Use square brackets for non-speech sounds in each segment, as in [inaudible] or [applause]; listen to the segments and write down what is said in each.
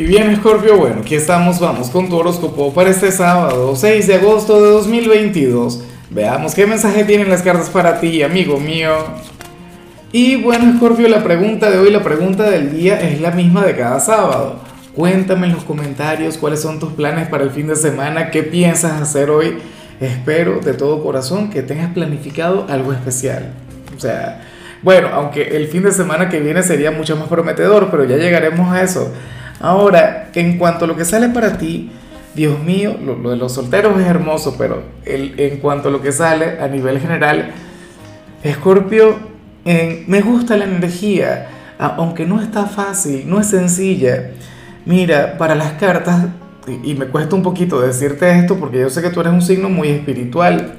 Y bien, Scorpio, bueno, aquí estamos, vamos con tu horóscopo para este sábado, 6 de agosto de 2022. Veamos qué mensaje tienen las cartas para ti, amigo mío. Y bueno, Scorpio, la pregunta de hoy, la pregunta del día es la misma de cada sábado. Cuéntame en los comentarios cuáles son tus planes para el fin de semana, qué piensas hacer hoy. Espero de todo corazón que tengas planificado algo especial. O sea, bueno, aunque el fin de semana que viene sería mucho más prometedor, pero ya llegaremos a eso. Ahora, en cuanto a lo que sale para ti, Dios mío, lo, de los solteros es hermoso, pero el, en cuanto a lo que sale a nivel general, Escorpio, me gusta la energía, aunque no está fácil, no es sencilla. Mira, para las cartas, y, me cuesta un poquito decirte esto porque yo sé que tú eres un signo muy espiritual.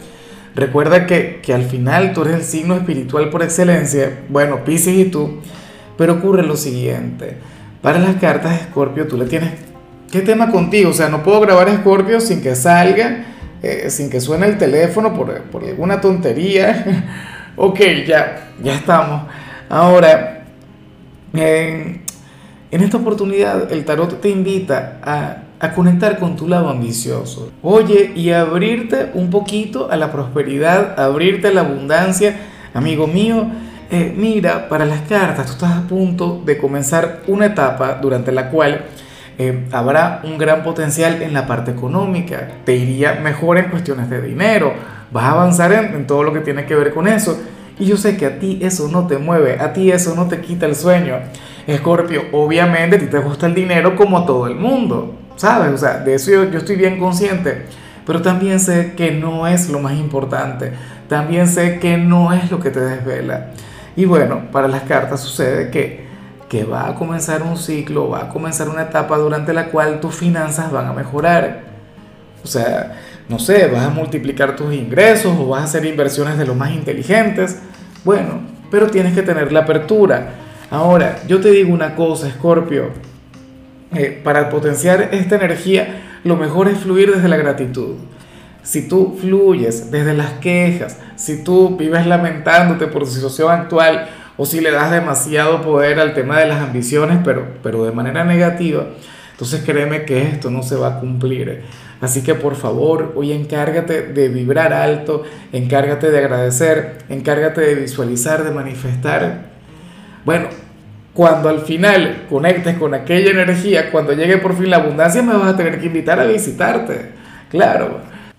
Recuerda que, que, al final tú eres el signo espiritual por excelencia, bueno, Pisces y tú, pero ocurre lo siguiente. Para las cartas de Scorpio tú le tienes... ¿Qué tema contigo? O sea, no puedo grabar Scorpio sin que salga, eh, sin que suene el teléfono por, por alguna tontería. [laughs] ok, ya, ya estamos. Ahora, en, en esta oportunidad el tarot te invita a, a conectar con tu lado ambicioso. Oye, y abrirte un poquito a la prosperidad, abrirte a la abundancia. Amigo mío, eh, mira, para las cartas, tú estás a punto de comenzar una etapa durante la cual eh, habrá un gran potencial en la parte económica, te iría mejor en cuestiones de dinero, vas a avanzar en, en todo lo que tiene que ver con eso. Y yo sé que a ti eso no te mueve, a ti eso no te quita el sueño. Escorpio, obviamente a ti te gusta el dinero como a todo el mundo, ¿sabes? O sea, de eso yo, yo estoy bien consciente. Pero también sé que no es lo más importante. También sé que no es lo que te desvela. Y bueno, para las cartas sucede que, que va a comenzar un ciclo, va a comenzar una etapa durante la cual tus finanzas van a mejorar. O sea, no sé, vas a multiplicar tus ingresos o vas a hacer inversiones de lo más inteligentes. Bueno, pero tienes que tener la apertura. Ahora, yo te digo una cosa, Scorpio. Eh, para potenciar esta energía, lo mejor es fluir desde la gratitud. Si tú fluyes desde las quejas, si tú vives lamentándote por tu situación actual o si le das demasiado poder al tema de las ambiciones, pero, pero de manera negativa, entonces créeme que esto no se va a cumplir. Así que por favor, hoy encárgate de vibrar alto, encárgate de agradecer, encárgate de visualizar, de manifestar. Bueno, cuando al final conectes con aquella energía, cuando llegue por fin la abundancia, me vas a tener que invitar a visitarte. Claro.